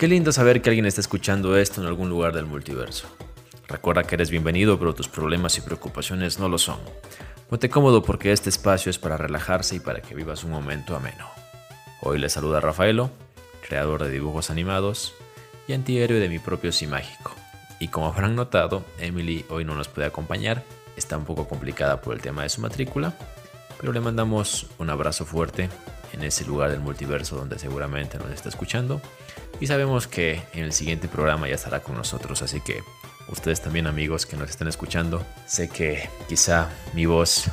Qué lindo saber que alguien está escuchando esto en algún lugar del multiverso. Recuerda que eres bienvenido, pero tus problemas y preocupaciones no lo son. Ponte cómodo porque este espacio es para relajarse y para que vivas un momento ameno. Hoy le saluda Rafaelo, creador de dibujos animados y antihéroe de mi propio Sí Mágico. Y como habrán notado, Emily hoy no nos puede acompañar, está un poco complicada por el tema de su matrícula, pero le mandamos un abrazo fuerte en ese lugar del multiverso donde seguramente nos está escuchando y sabemos que en el siguiente programa ya estará con nosotros, así que ustedes también amigos que nos están escuchando, sé que quizá mi voz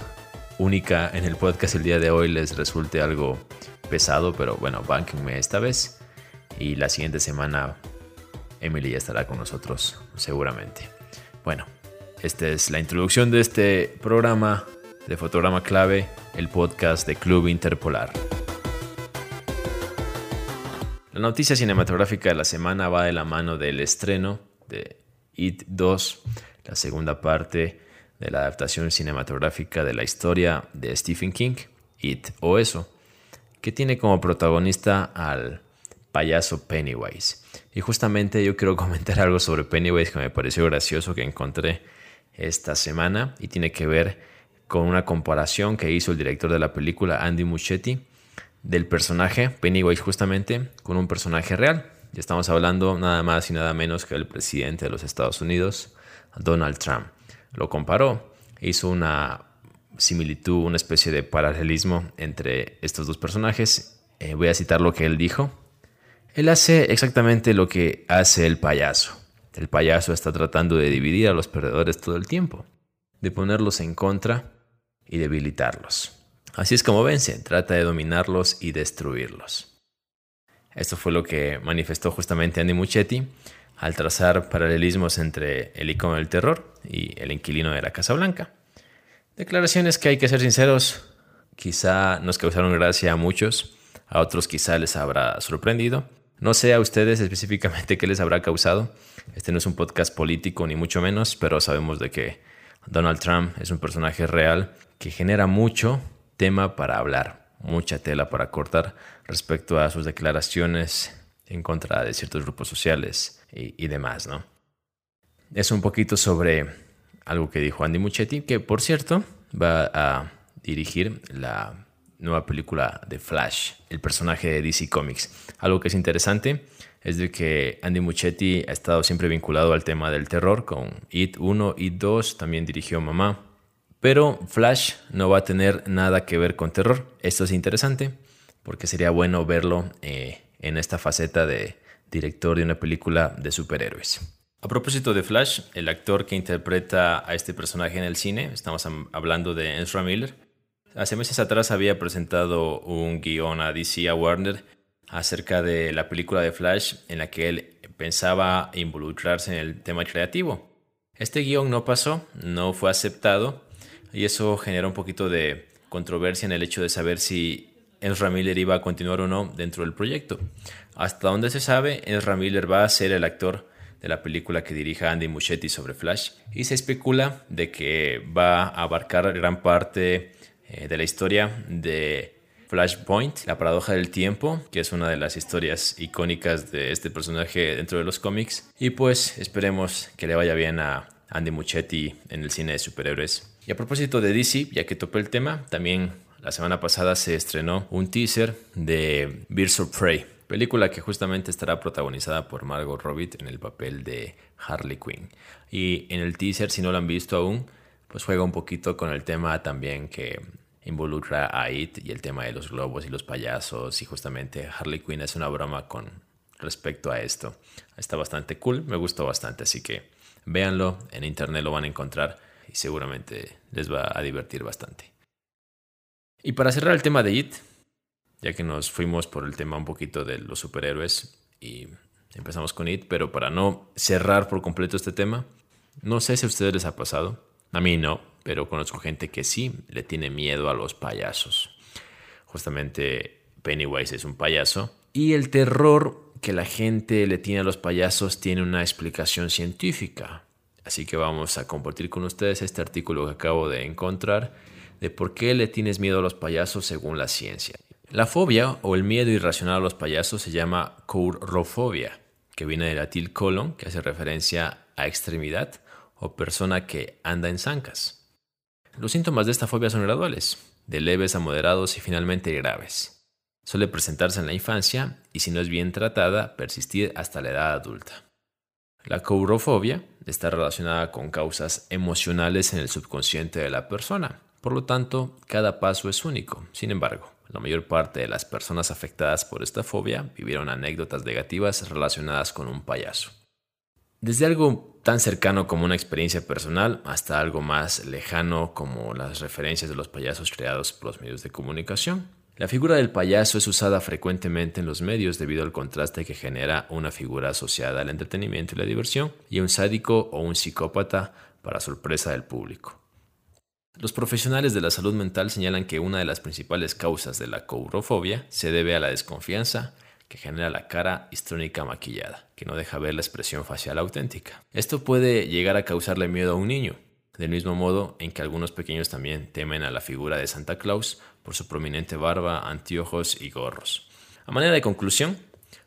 única en el podcast el día de hoy les resulte algo pesado, pero bueno, bánquenme esta vez y la siguiente semana Emily ya estará con nosotros seguramente. Bueno, esta es la introducción de este programa de Fotograma Clave, el podcast de Club Interpolar. La noticia cinematográfica de la semana va de la mano del estreno de It 2, la segunda parte de la adaptación cinematográfica de la historia de Stephen King, It o Eso, que tiene como protagonista al payaso Pennywise. Y justamente yo quiero comentar algo sobre Pennywise que me pareció gracioso que encontré esta semana y tiene que ver con una comparación que hizo el director de la película Andy Muschietti del personaje Pennywise justamente con un personaje real. Y estamos hablando nada más y nada menos que el presidente de los Estados Unidos, Donald Trump. Lo comparó, hizo una similitud, una especie de paralelismo entre estos dos personajes. Eh, voy a citar lo que él dijo. Él hace exactamente lo que hace el payaso. El payaso está tratando de dividir a los perdedores todo el tiempo, de ponerlos en contra y debilitarlos. Así es como vence, trata de dominarlos y destruirlos. Esto fue lo que manifestó justamente Andy Muchetti al trazar paralelismos entre el icono del terror y el inquilino de la Casa Blanca. Declaraciones que hay que ser sinceros, quizá nos causaron gracia a muchos, a otros quizá les habrá sorprendido. No sé a ustedes específicamente qué les habrá causado. Este no es un podcast político ni mucho menos, pero sabemos de que Donald Trump es un personaje real que genera mucho tema para hablar, mucha tela para cortar respecto a sus declaraciones en contra de ciertos grupos sociales y, demás, ¿no? Es un poquito sobre algo que dijo Andy Muchetti, que por cierto va a dirigir la nueva película de Flash, el personaje de DC Comics. Algo que es interesante es de que Andy Muchetti ha estado siempre vinculado al tema del terror con It 1, It 2, también dirigió Mamá, pero Flash no va a tener nada que ver con terror. Esto es interesante porque sería bueno verlo eh, en esta faceta de director de una película de superhéroes. A propósito de Flash, el actor que interpreta a este personaje en el cine, estamos hablando de Ezra Miller, hace meses atrás había presentado un guion a DC a Warner acerca de la película de Flash en la que él pensaba involucrarse en el tema creativo. Este guion no pasó, no fue aceptado y eso genera un poquito de controversia en el hecho de saber si Ezra Miller iba a continuar o no dentro del proyecto. Hasta donde se sabe, Ezra Miller va a ser el actor de la película que dirija Andy Muschietti sobre Flash y se especula de que va a abarcar gran parte eh, de la historia de Flashpoint, la paradoja del tiempo, que es una de las historias icónicas de este personaje dentro de los cómics. Y pues esperemos que le vaya bien a Andy Muschietti en el cine de superhéroes. Y a propósito de DC, ya que topé el tema, también la semana pasada se estrenó un teaser de Birds of Prey, película que justamente estará protagonizada por Margot Robbie en el papel de Harley Quinn. Y en el teaser, si no lo han visto aún, pues juega un poquito con el tema también que involucra a It y el tema de los globos y los payasos y justamente Harley Quinn es una broma con respecto a esto. Está bastante cool, me gustó bastante, así que véanlo, en internet lo van a encontrar y seguramente les va a divertir bastante. Y para cerrar el tema de It, ya que nos fuimos por el tema un poquito de los superhéroes y empezamos con It, pero para no cerrar por completo este tema, no sé si a ustedes les ha pasado, a mí no, pero conozco gente que sí le tiene miedo a los payasos. Justamente Pennywise es un payaso y el terror que la gente le tiene a los payasos tiene una explicación científica. Así que vamos a compartir con ustedes este artículo que acabo de encontrar de por qué le tienes miedo a los payasos según la ciencia. La fobia o el miedo irracional a los payasos se llama courrofobia que viene del latín colon, que hace referencia a extremidad o persona que anda en zancas. Los síntomas de esta fobia son graduales, de leves a moderados y finalmente graves. Suele presentarse en la infancia y si no es bien tratada, persistir hasta la edad adulta. La courofobia está relacionada con causas emocionales en el subconsciente de la persona. Por lo tanto, cada paso es único. Sin embargo, la mayor parte de las personas afectadas por esta fobia vivieron anécdotas negativas relacionadas con un payaso. Desde algo tan cercano como una experiencia personal hasta algo más lejano como las referencias de los payasos creados por los medios de comunicación. La figura del payaso es usada frecuentemente en los medios debido al contraste que genera una figura asociada al entretenimiento y la diversión y un sádico o un psicópata para sorpresa del público. Los profesionales de la salud mental señalan que una de las principales causas de la courofobia se debe a la desconfianza que genera la cara histrónica maquillada, que no deja ver la expresión facial auténtica. Esto puede llegar a causarle miedo a un niño, del mismo modo en que algunos pequeños también temen a la figura de Santa Claus por su prominente barba, anteojos y gorros. A manera de conclusión,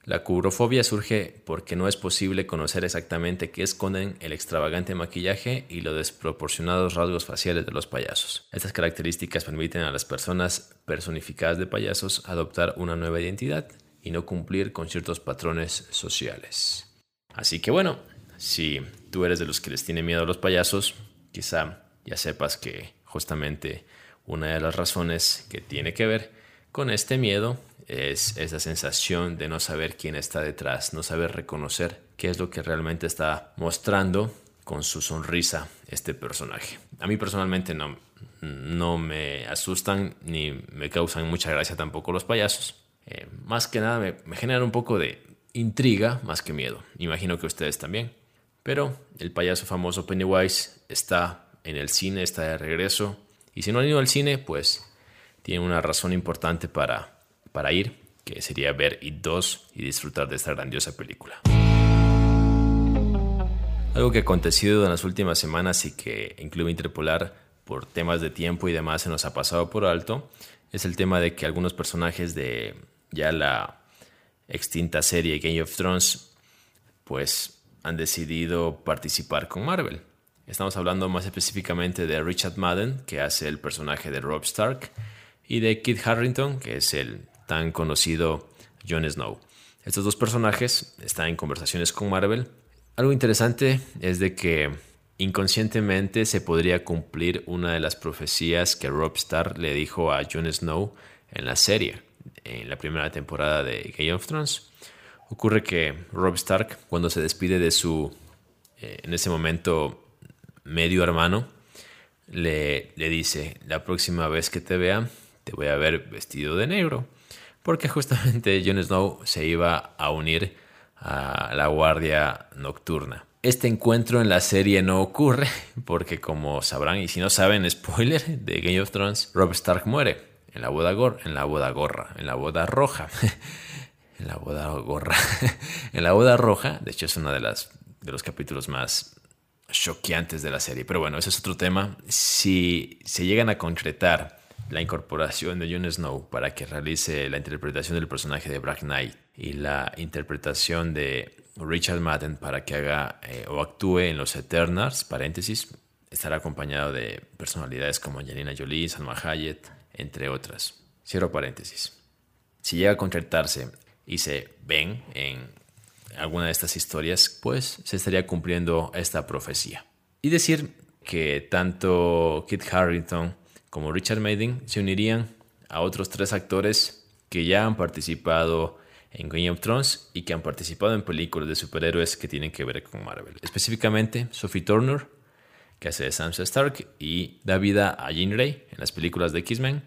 la curofobia surge porque no es posible conocer exactamente qué esconden el extravagante maquillaje y los desproporcionados rasgos faciales de los payasos. Estas características permiten a las personas personificadas de payasos adoptar una nueva identidad y no cumplir con ciertos patrones sociales. Así que bueno, si tú eres de los que les tiene miedo a los payasos, quizá ya sepas que justamente una de las razones que tiene que ver con este miedo es esa sensación de no saber quién está detrás, no saber reconocer qué es lo que realmente está mostrando con su sonrisa este personaje. A mí personalmente no, no me asustan ni me causan mucha gracia tampoco los payasos. Eh, más que nada me, me generan un poco de intriga más que miedo. Imagino que ustedes también. Pero el payaso famoso Pennywise está en el cine, está de regreso. Y si no han ido al cine, pues tiene una razón importante para, para ir, que sería ver It 2 y disfrutar de esta grandiosa película. Algo que ha acontecido en las últimas semanas y que incluye interpolar por temas de tiempo y demás se nos ha pasado por alto es el tema de que algunos personajes de ya la extinta serie Game of Thrones pues han decidido participar con Marvel. Estamos hablando más específicamente de Richard Madden, que hace el personaje de Rob Stark, y de Kit Harrington, que es el tan conocido Jon Snow. Estos dos personajes están en conversaciones con Marvel. Algo interesante es de que inconscientemente se podría cumplir una de las profecías que Rob Stark le dijo a Jon Snow en la serie, en la primera temporada de Game of Thrones. Ocurre que Rob Stark, cuando se despide de su, eh, en ese momento, medio hermano, le, le dice, la próxima vez que te vea, te voy a ver vestido de negro. Porque justamente Jon Snow se iba a unir a la Guardia Nocturna. Este encuentro en la serie no ocurre porque como sabrán y si no saben, spoiler de Game of Thrones, Rob Stark muere en la boda, en la boda gorra, en la boda roja. en la boda gorra. en la boda roja, de hecho es uno de, las, de los capítulos más choqueantes de la serie. Pero bueno, ese es otro tema. Si se llegan a concretar la incorporación de Jon Snow para que realice la interpretación del personaje de Black Knight y la interpretación de Richard Madden para que haga eh, o actúe en los Eternals, paréntesis, estará acompañado de personalidades como Angelina Jolie, Salma Hayek, entre otras. Cierro paréntesis. Si llega a concretarse y se ven en alguna de estas historias, pues se estaría cumpliendo esta profecía. Y decir que tanto Kit Harrington como Richard Madden se unirían a otros tres actores que ya han participado en Game of Thrones y que han participado en películas de superhéroes que tienen que ver con Marvel. Específicamente Sophie Turner, que hace de Sansa Stark y da vida a Jean Grey en las películas de X-Men.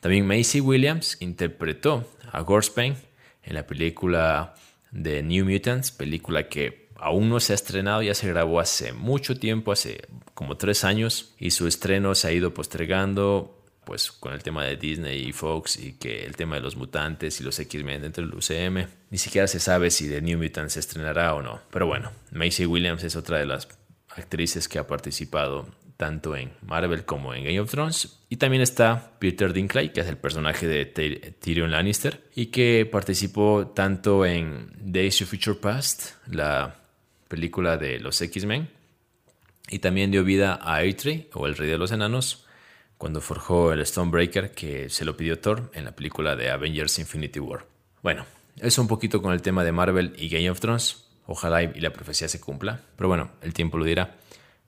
También Macy Williams interpretó a Gorspain en la película de New Mutants, película que aún no se ha estrenado, ya se grabó hace mucho tiempo, hace como tres años, y su estreno se ha ido postergando pues con el tema de Disney y Fox y que el tema de los mutantes y los X-Men dentro del UCM, ni siquiera se sabe si The New Mutants se estrenará o no. Pero bueno, Macy Williams es otra de las actrices que ha participado tanto en Marvel como en Game of Thrones. Y también está Peter Dinklage, que es el personaje de Tyrion Lannister, y que participó tanto en Days of Future Past, la película de los X-Men, y también dio vida a Eitri, o el Rey de los Enanos, cuando forjó el Stonebreaker que se lo pidió Thor en la película de Avengers Infinity War. Bueno, eso un poquito con el tema de Marvel y Game of Thrones. Ojalá y la profecía se cumpla. Pero bueno, el tiempo lo dirá.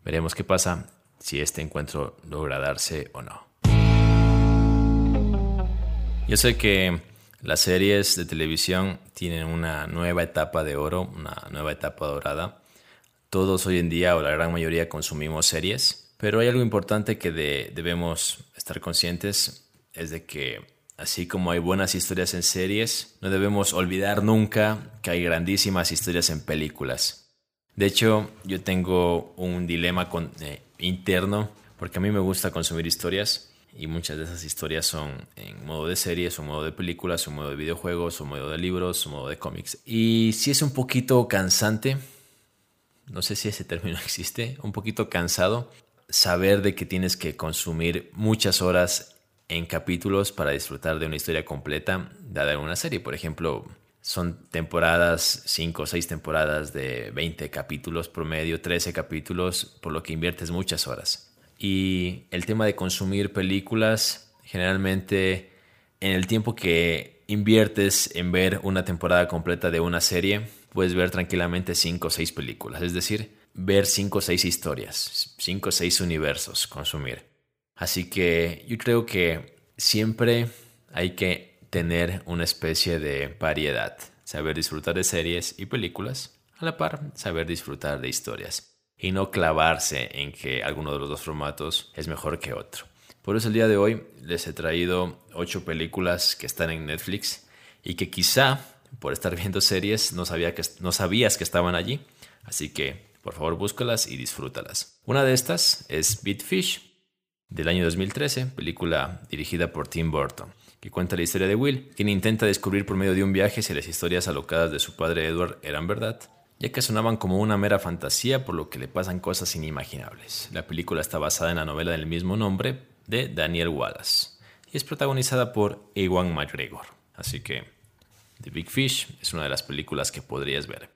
Veremos qué pasa si este encuentro logra darse o no. Yo sé que las series de televisión tienen una nueva etapa de oro, una nueva etapa dorada. Todos hoy en día o la gran mayoría consumimos series, pero hay algo importante que debemos estar conscientes, es de que así como hay buenas historias en series, no debemos olvidar nunca que hay grandísimas historias en películas. De hecho, yo tengo un dilema eh, interno porque a mí me gusta consumir historias y muchas de esas historias son en modo de series o modo de películas o modo de videojuegos o modo de libros o modo de cómics. Y si es un poquito cansante, no sé si ese término existe, un poquito cansado, saber de que tienes que consumir muchas horas en capítulos para disfrutar de una historia completa dada una serie. Por ejemplo, son temporadas, 5 o 6 temporadas de 20 capítulos promedio, 13 capítulos, por lo que inviertes muchas horas. Y el tema de consumir películas, generalmente en el tiempo que inviertes en ver una temporada completa de una serie, puedes ver tranquilamente 5 o 6 películas, es decir, ver 5 o 6 historias, 5 o 6 universos, consumir. Así que yo creo que siempre hay que tener una especie de variedad, saber disfrutar de series y películas, a la par saber disfrutar de historias y no clavarse en que alguno de los dos formatos es mejor que otro. Por eso el día de hoy les he traído ocho películas que están en Netflix y que quizá por estar viendo series no, sabía que, no sabías que estaban allí, así que por favor búscalas y disfrútalas. Una de estas es Beat Fish, del año 2013, película dirigida por Tim Burton, que cuenta la historia de Will, quien intenta descubrir por medio de un viaje si las historias alocadas de su padre Edward eran verdad, ya que sonaban como una mera fantasía por lo que le pasan cosas inimaginables. La película está basada en la novela del mismo nombre de Daniel Wallace y es protagonizada por Ewan McGregor. Así que The Big Fish es una de las películas que podrías ver.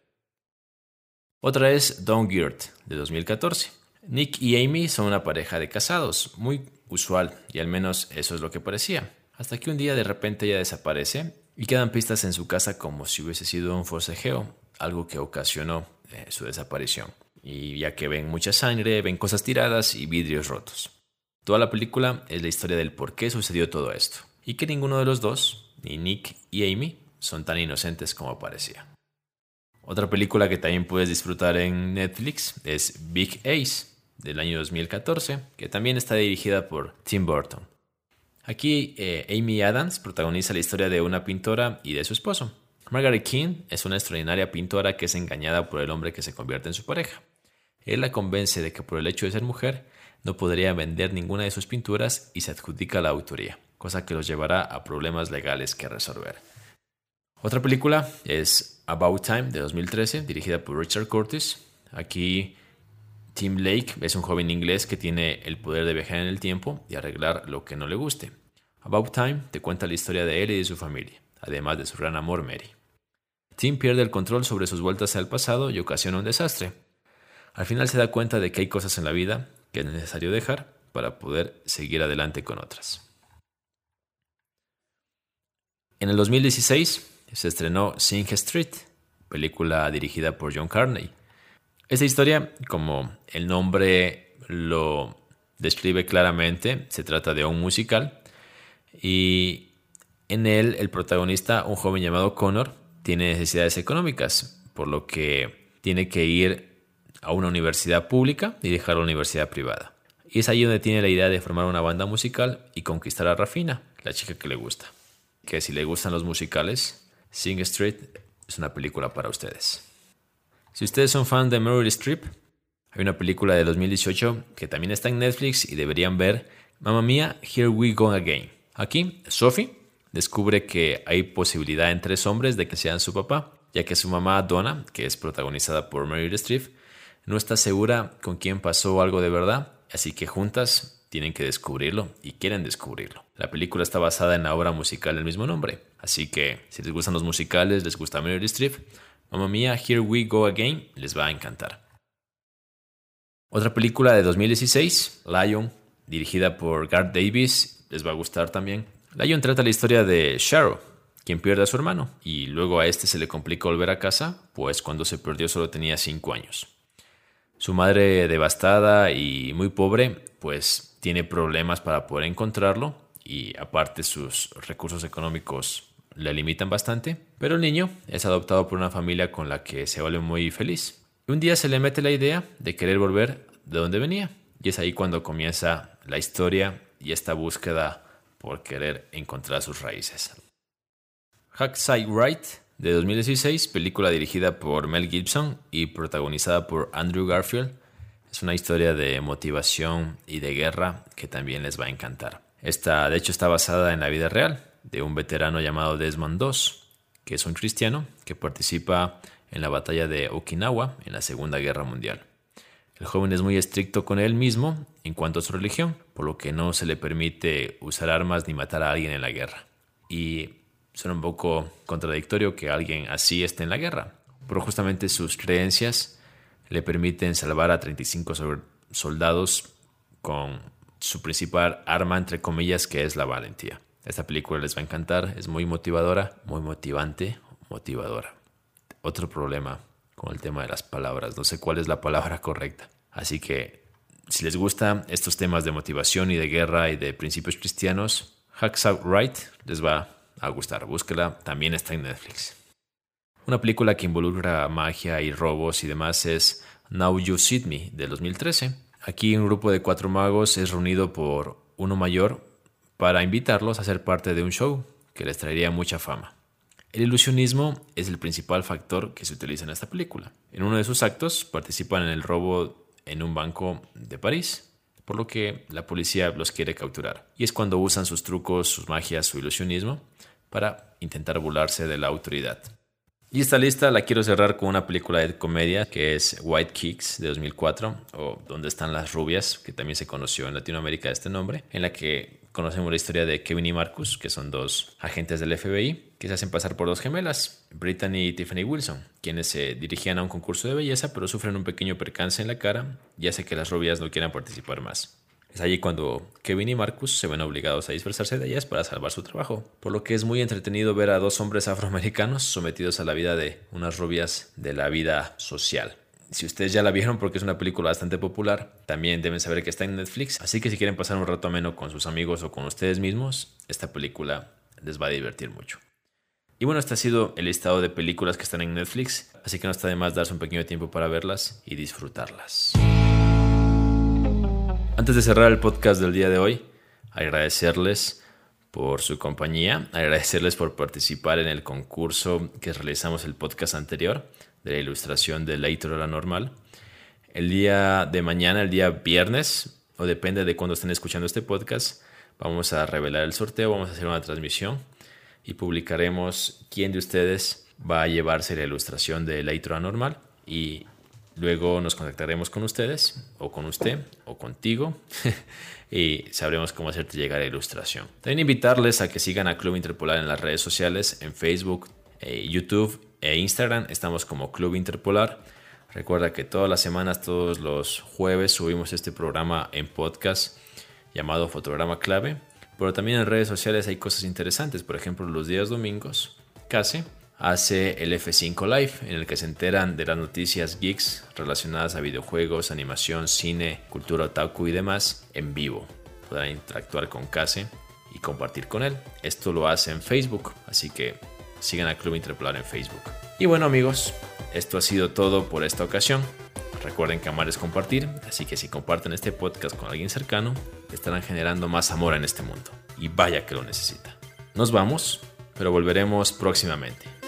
Otra es Girt, de 2014 Nick y Amy son una pareja de casados, muy usual, y al menos eso es lo que parecía. Hasta que un día de repente ella desaparece y quedan pistas en su casa como si hubiese sido un forcejeo, algo que ocasionó eh, su desaparición. Y ya que ven mucha sangre, ven cosas tiradas y vidrios rotos. Toda la película es la historia del por qué sucedió todo esto, y que ninguno de los dos, ni Nick y Amy, son tan inocentes como parecía. Otra película que también puedes disfrutar en Netflix es Big Ace, del año 2014, que también está dirigida por Tim Burton. Aquí eh, Amy Adams protagoniza la historia de una pintora y de su esposo. Margaret King es una extraordinaria pintora que es engañada por el hombre que se convierte en su pareja. Él la convence de que por el hecho de ser mujer no podría vender ninguna de sus pinturas y se adjudica la autoría, cosa que los llevará a problemas legales que resolver. Otra película es About Time de 2013, dirigida por Richard Curtis. Aquí Tim Lake es un joven inglés que tiene el poder de viajar en el tiempo y arreglar lo que no le guste. About Time te cuenta la historia de él y de su familia, además de su gran amor Mary. Tim pierde el control sobre sus vueltas al pasado y ocasiona un desastre. Al final se da cuenta de que hay cosas en la vida que es necesario dejar para poder seguir adelante con otras. En el 2016 se estrenó Sing Street, película dirigida por John Carney, esta historia, como el nombre lo describe claramente, se trata de un musical y en él el protagonista, un joven llamado Connor, tiene necesidades económicas, por lo que tiene que ir a una universidad pública y dejar la universidad privada. Y es ahí donde tiene la idea de formar una banda musical y conquistar a Rafina, la chica que le gusta. Que si le gustan los musicales, Sing Street es una película para ustedes. Si ustedes son fan de Meryl Streep, hay una película de 2018 que también está en Netflix y deberían ver. Mamma mía, Here We Go Again. Aquí, Sophie descubre que hay posibilidad en tres hombres de que sean su papá, ya que su mamá Donna, que es protagonizada por Meryl Streep, no está segura con quién pasó algo de verdad así que juntas tienen que descubrirlo y quieren descubrirlo. La película está basada en la obra musical del mismo nombre, así que si les gustan los musicales, les gusta Meryl Streep, Mamma Mía, Here We Go Again les va a encantar. Otra película de 2016, Lion, dirigida por Garth Davis, les va a gustar también. Lion trata la historia de Cheryl, quien pierde a su hermano, y luego a este se le complica volver a casa, pues cuando se perdió solo tenía 5 años. Su madre devastada y muy pobre, pues tiene problemas para poder encontrarlo, y aparte sus recursos económicos le limitan bastante, pero el niño es adoptado por una familia con la que se vuelve muy feliz un día se le mete la idea de querer volver de donde venía. Y es ahí cuando comienza la historia y esta búsqueda por querer encontrar sus raíces. Hackside Right de 2016, película dirigida por Mel Gibson y protagonizada por Andrew Garfield, es una historia de motivación y de guerra que también les va a encantar. Esta, de hecho, está basada en la vida real de un veterano llamado Desmond II, que es un cristiano que participa en la batalla de Okinawa en la Segunda Guerra Mundial. El joven es muy estricto con él mismo en cuanto a su religión, por lo que no se le permite usar armas ni matar a alguien en la guerra. Y suena un poco contradictorio que alguien así esté en la guerra, pero justamente sus creencias le permiten salvar a 35 soldados con su principal arma, entre comillas, que es la valentía. Esta película les va a encantar, es muy motivadora, muy motivante, motivadora otro problema con el tema de las palabras. No sé cuál es la palabra correcta. Así que si les gustan estos temas de motivación y de guerra y de principios cristianos, Hacks Out Right les va a gustar. Búsquela, también está en Netflix. Una película que involucra magia y robos y demás es Now You See Me de 2013. Aquí un grupo de cuatro magos es reunido por uno mayor para invitarlos a ser parte de un show que les traería mucha fama. El ilusionismo es el principal factor que se utiliza en esta película. En uno de sus actos participan en el robo en un banco de París, por lo que la policía los quiere capturar. Y es cuando usan sus trucos, sus magias, su ilusionismo para intentar burlarse de la autoridad. Y esta lista la quiero cerrar con una película de comedia que es White Kicks de 2004 o Donde están las rubias, que también se conoció en Latinoamérica de este nombre, en la que conocemos la historia de Kevin y Marcus, que son dos agentes del FBI que se hacen pasar por dos gemelas, Brittany y Tiffany Wilson, quienes se dirigían a un concurso de belleza pero sufren un pequeño percance en la cara y hace que las rubias no quieran participar más. Es allí cuando Kevin y Marcus se ven obligados a disfrazarse de ellas para salvar su trabajo, por lo que es muy entretenido ver a dos hombres afroamericanos sometidos a la vida de unas rubias de la vida social. Si ustedes ya la vieron porque es una película bastante popular, también deben saber que está en Netflix, así que si quieren pasar un rato ameno con sus amigos o con ustedes mismos, esta película les va a divertir mucho. Y bueno, este ha sido el listado de películas que están en Netflix, así que no está de más darse un pequeño tiempo para verlas y disfrutarlas. Antes de cerrar el podcast del día de hoy, agradecerles por su compañía, agradecerles por participar en el concurso que realizamos el podcast anterior de la ilustración de Leitor la Normal. El día de mañana, el día viernes, o depende de cuándo estén escuchando este podcast, vamos a revelar el sorteo, vamos a hacer una transmisión y publicaremos quién de ustedes va a llevarse la ilustración de Leitor Anormal y Luego nos contactaremos con ustedes, o con usted, o contigo, y sabremos cómo hacerte llegar a ilustración. También invitarles a que sigan a Club Interpolar en las redes sociales, en Facebook, eh, YouTube e Instagram. Estamos como Club Interpolar. Recuerda que todas las semanas, todos los jueves, subimos este programa en podcast llamado Fotograma Clave. Pero también en redes sociales hay cosas interesantes. Por ejemplo, los días domingos, casi hace el F5 Live, en el que se enteran de las noticias geeks relacionadas a videojuegos, animación, cine, cultura otaku y demás en vivo. Podrán interactuar con Case y compartir con él. Esto lo hace en Facebook, así que sigan al Club Interpolar en Facebook. Y bueno amigos, esto ha sido todo por esta ocasión. Recuerden que amar es compartir, así que si comparten este podcast con alguien cercano, estarán generando más amor en este mundo. Y vaya que lo necesita. Nos vamos, pero volveremos próximamente.